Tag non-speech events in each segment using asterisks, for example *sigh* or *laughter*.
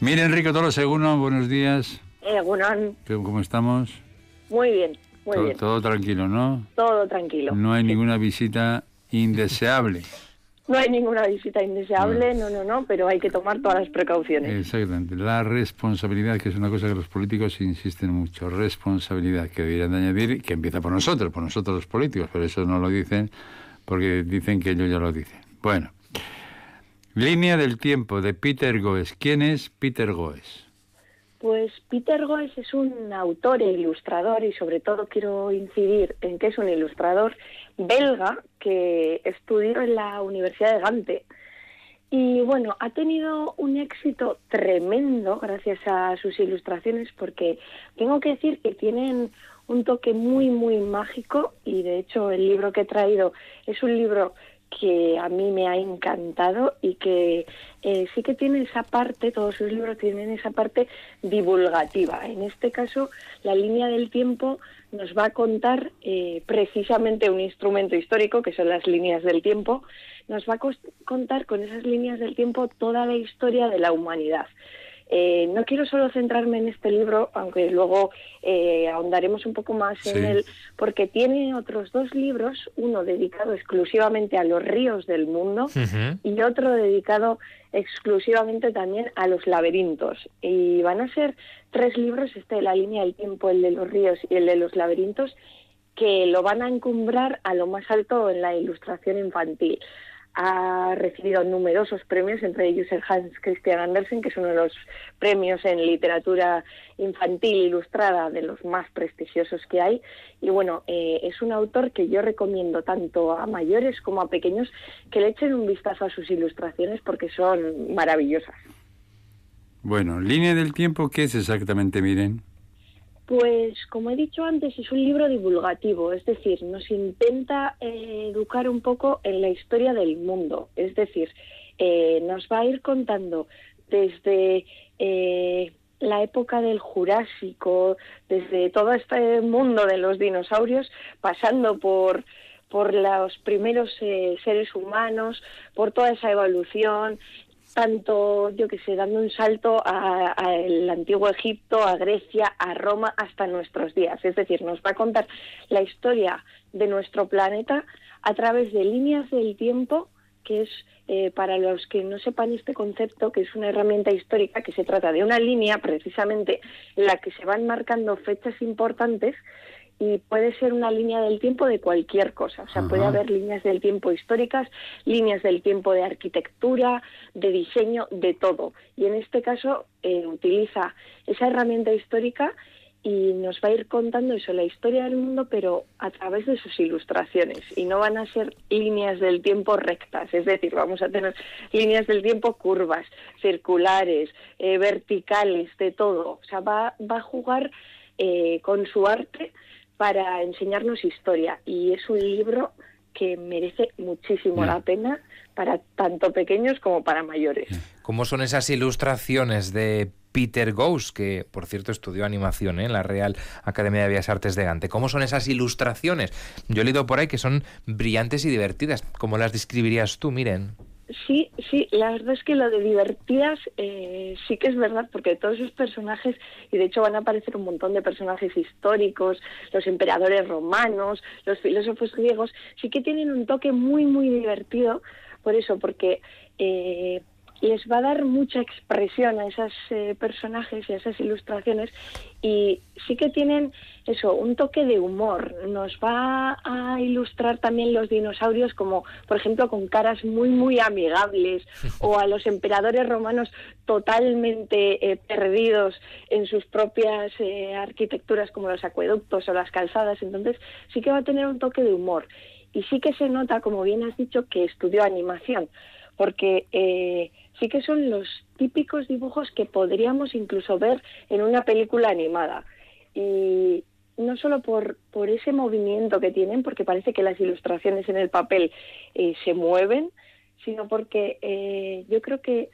Mire, Enrique Toro Seguno, buenos días. Eh, ¿Cómo estamos? Muy bien, muy todo, bien. Todo tranquilo, ¿no? Todo tranquilo. No hay ninguna visita indeseable. *laughs* No hay ninguna visita indeseable, no. no, no, pero hay que tomar todas las precauciones. Exactamente. La responsabilidad, que es una cosa que los políticos insisten mucho. Responsabilidad, que deberían de añadir, que empieza por nosotros, por nosotros los políticos, pero eso no lo dicen porque dicen que ellos ya lo dicen. Bueno. Línea del tiempo de Peter Goes. ¿Quién es Peter Goes? Pues Peter Goes es un autor e ilustrador y sobre todo quiero incidir en que es un ilustrador belga que estudió en la Universidad de Gante. Y bueno, ha tenido un éxito tremendo gracias a sus ilustraciones porque tengo que decir que tienen un toque muy, muy mágico y de hecho el libro que he traído es un libro que a mí me ha encantado y que eh, sí que tiene esa parte, todos sus libros tienen esa parte divulgativa. En este caso, la línea del tiempo nos va a contar eh, precisamente un instrumento histórico, que son las líneas del tiempo, nos va a contar con esas líneas del tiempo toda la historia de la humanidad. Eh, no quiero solo centrarme en este libro, aunque luego eh, ahondaremos un poco más en él, porque tiene otros dos libros, uno dedicado exclusivamente a los ríos del mundo y otro dedicado exclusivamente también a los laberintos. Y van a ser tres libros, este de la línea del tiempo, el de los ríos y el de los laberintos, que lo van a encumbrar a lo más alto en la ilustración infantil ha recibido numerosos premios, entre ellos el Hans Christian Andersen, que es uno de los premios en literatura infantil ilustrada de los más prestigiosos que hay. Y bueno, eh, es un autor que yo recomiendo tanto a mayores como a pequeños que le echen un vistazo a sus ilustraciones porque son maravillosas. Bueno, línea del tiempo, ¿qué es exactamente, miren? Pues, como he dicho antes, es un libro divulgativo, es decir, nos intenta eh, educar un poco en la historia del mundo, es decir, eh, nos va a ir contando desde eh, la época del Jurásico, desde todo este mundo de los dinosaurios, pasando por por los primeros seres humanos, por toda esa evolución, tanto, yo que sé, dando un salto al antiguo Egipto, a Grecia, a Roma, hasta nuestros días. Es decir, nos va a contar la historia de nuestro planeta a través de líneas del tiempo, que es, eh, para los que no sepan este concepto, que es una herramienta histórica, que se trata de una línea precisamente en la que se van marcando fechas importantes y puede ser una línea del tiempo de cualquier cosa. O sea, puede haber líneas del tiempo históricas, líneas del tiempo de arquitectura, de diseño, de todo. Y en este caso eh, utiliza esa herramienta histórica y nos va a ir contando eso, la historia del mundo, pero a través de sus ilustraciones. Y no van a ser líneas del tiempo rectas, es decir, vamos a tener líneas del tiempo curvas, circulares, eh, verticales, de todo. O sea, va, va a jugar eh, con su arte para enseñarnos historia y es un libro que merece muchísimo la pena para tanto pequeños como para mayores. ¿Cómo son esas ilustraciones de Peter Ghost, que por cierto estudió animación ¿eh? en la Real Academia de Bellas Artes de Gante? ¿Cómo son esas ilustraciones? Yo he leído por ahí que son brillantes y divertidas. ¿Cómo las describirías tú, Miren? Sí, sí, la verdad es que lo de divertidas eh, sí que es verdad, porque todos esos personajes, y de hecho van a aparecer un montón de personajes históricos, los emperadores romanos, los filósofos griegos, sí que tienen un toque muy, muy divertido, por eso, porque eh, les va a dar mucha expresión a esos eh, personajes y a esas ilustraciones y sí que tienen eso, un toque de humor. Nos va a ilustrar también los dinosaurios como, por ejemplo, con caras muy, muy amigables *laughs* o a los emperadores romanos totalmente eh, perdidos en sus propias eh, arquitecturas como los acueductos o las calzadas. Entonces sí que va a tener un toque de humor. Y sí que se nota, como bien has dicho, que estudió animación, porque sí que son los típicos dibujos que podríamos incluso ver en una película animada. Y no solo por, por ese movimiento que tienen, porque parece que las ilustraciones en el papel eh, se mueven, sino porque eh, yo creo que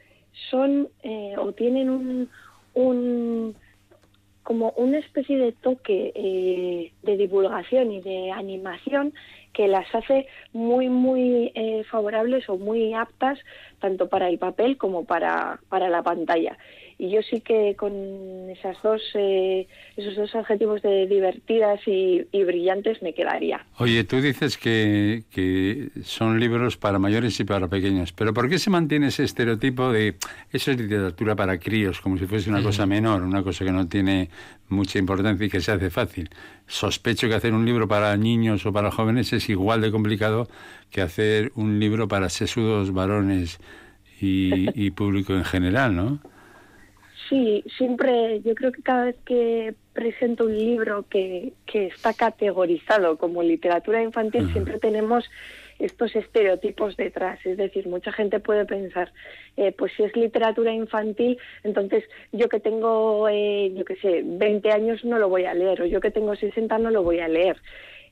son eh, o tienen un, un como una especie de toque de divulgación y de animación que las hace muy, muy eh, favorables o muy aptas tanto para el papel como para, para la pantalla. Y yo sí que con esas dos, eh, esos dos adjetivos de divertidas y, brillantes me quedaría. Oye, tú dices que, que son libros para mayores y para pequeños, pero ¿por qué se mantiene ese estereotipo de eso es literatura para críos, como si fuese una cosa menor, una cosa que no tiene mucha importancia y que se hace fácil? Sospecho que hacer un libro para niños o para jóvenes es igual de complicado que hacer un libro para sesudos varones y, y público en general, ¿no? Sí, siempre, yo creo que cada vez que presento un libro que, que está categorizado como literatura infantil, siempre tenemos estos estereotipos detrás. Es decir, mucha gente puede pensar, eh, pues si es literatura infantil, entonces yo que tengo, eh, yo qué sé, 20 años no lo voy a leer, o yo que tengo 60 no lo voy a leer.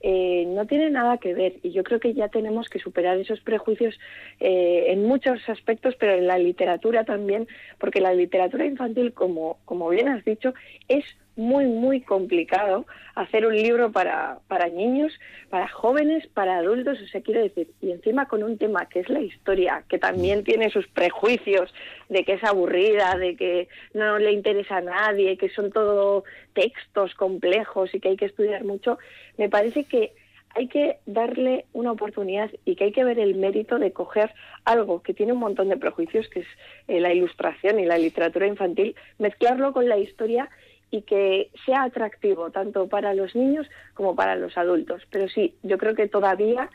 Eh, no tiene nada que ver. Y yo creo que ya tenemos que superar esos prejuicios eh, en muchos aspectos, pero en la literatura también, porque la literatura infantil, como, como bien has dicho, es muy, muy complicado hacer un libro para, para niños, para jóvenes, para adultos, o sea, quiero decir, y encima con un tema que es la historia, que también tiene sus prejuicios de que es aburrida, de que no le interesa a nadie, que son todo textos complejos y que hay que estudiar mucho, me parece que hay que darle una oportunidad y que hay que ver el mérito de coger algo que tiene un montón de prejuicios, que es eh, la ilustración y la literatura infantil, mezclarlo con la historia y que sea atractivo tanto para los niños como para los adultos. Pero sí, yo creo que todavía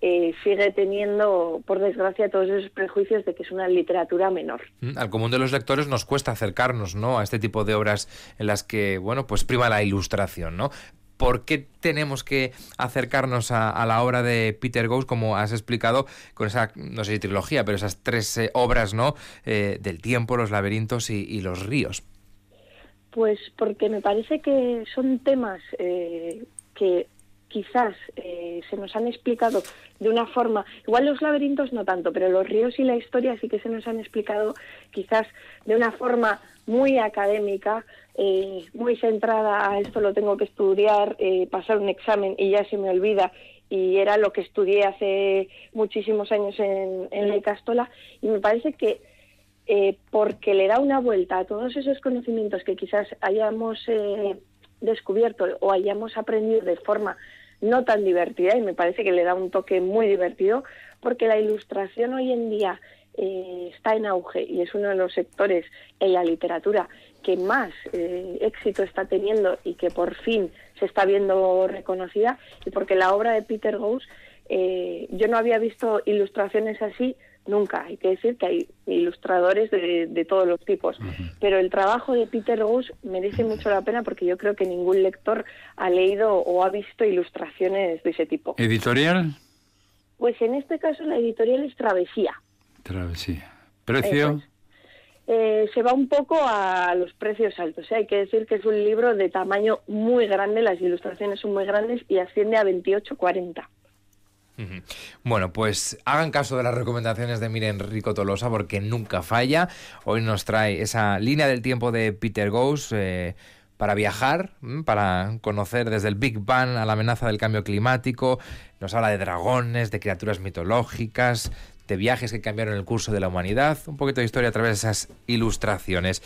eh, sigue teniendo, por desgracia, todos esos prejuicios de que es una literatura menor. Mm, al común de los lectores nos cuesta acercarnos, ¿no? A este tipo de obras en las que, bueno, pues prima la ilustración, ¿no? ¿Por qué tenemos que acercarnos a, la obra de Peter Ghost, como has explicado, con esa, no sé si trilogía, pero esas tres eh, obras, ¿no? Eh, del tiempo, los laberintos y los ríos. Pues porque me parece que son temas eh, que quizás eh, se nos han explicado de una forma, igual los laberintos no tanto, pero los ríos y la historia sí que se nos han explicado quizás de una forma muy académica, eh, muy centrada a esto lo tengo que estudiar, pasar un examen y ya se me olvida y era lo que estudié hace muchísimos años en, en la Castola y me parece que eh, porque le da una vuelta a todos esos conocimientos que quizás hayamos eh, descubierto o hayamos aprendido de forma no tan divertida y me parece que le da un toque muy divertido porque la ilustración hoy en día eh, está en auge y es uno de los sectores en la literatura que más éxito está teniendo y que por fin se está viendo reconocida y porque la obra de Peter Ghost yo no había visto ilustraciones así nunca. Hay que decir que hay ilustradores de, todos los tipos, pero el trabajo de Peter Goose merece mucho la pena porque yo creo que ningún lector ha leído o ha visto ilustraciones de ese tipo. ¿Editorial? Pues en este caso la editorial es Travesía. Travesía. ¿Precio? Eh, se va un poco a los precios altos. ¿eh? Hay que decir que es un libro de tamaño muy grande, las ilustraciones son muy grandes y asciende a 28,40. Bueno, pues hagan caso de las recomendaciones de Miren Rico Tolosa porque nunca falla. Hoy nos trae esa línea del tiempo de Peter Ghost eh, para viajar, para conocer desde el Big Bang a la amenaza del cambio climático. Nos habla de dragones, de criaturas mitológicas, de viajes que cambiaron el curso de la humanidad. Un poquito de historia a través de esas ilustraciones.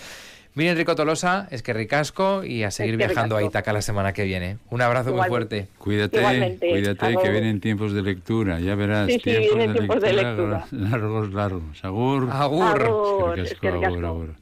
Miren Rico Tolosa, es que ricasco y a seguir viajando a Itaca la semana que viene. Un abrazo muy fuerte. Cuídate, cuídate que vienen tiempos de lectura, ya verás. Sí, sí, tiempos, de, tiempos lectura, de lectura. *laughs* Largos, largos. Agur. Agur. Agur. agur, agur.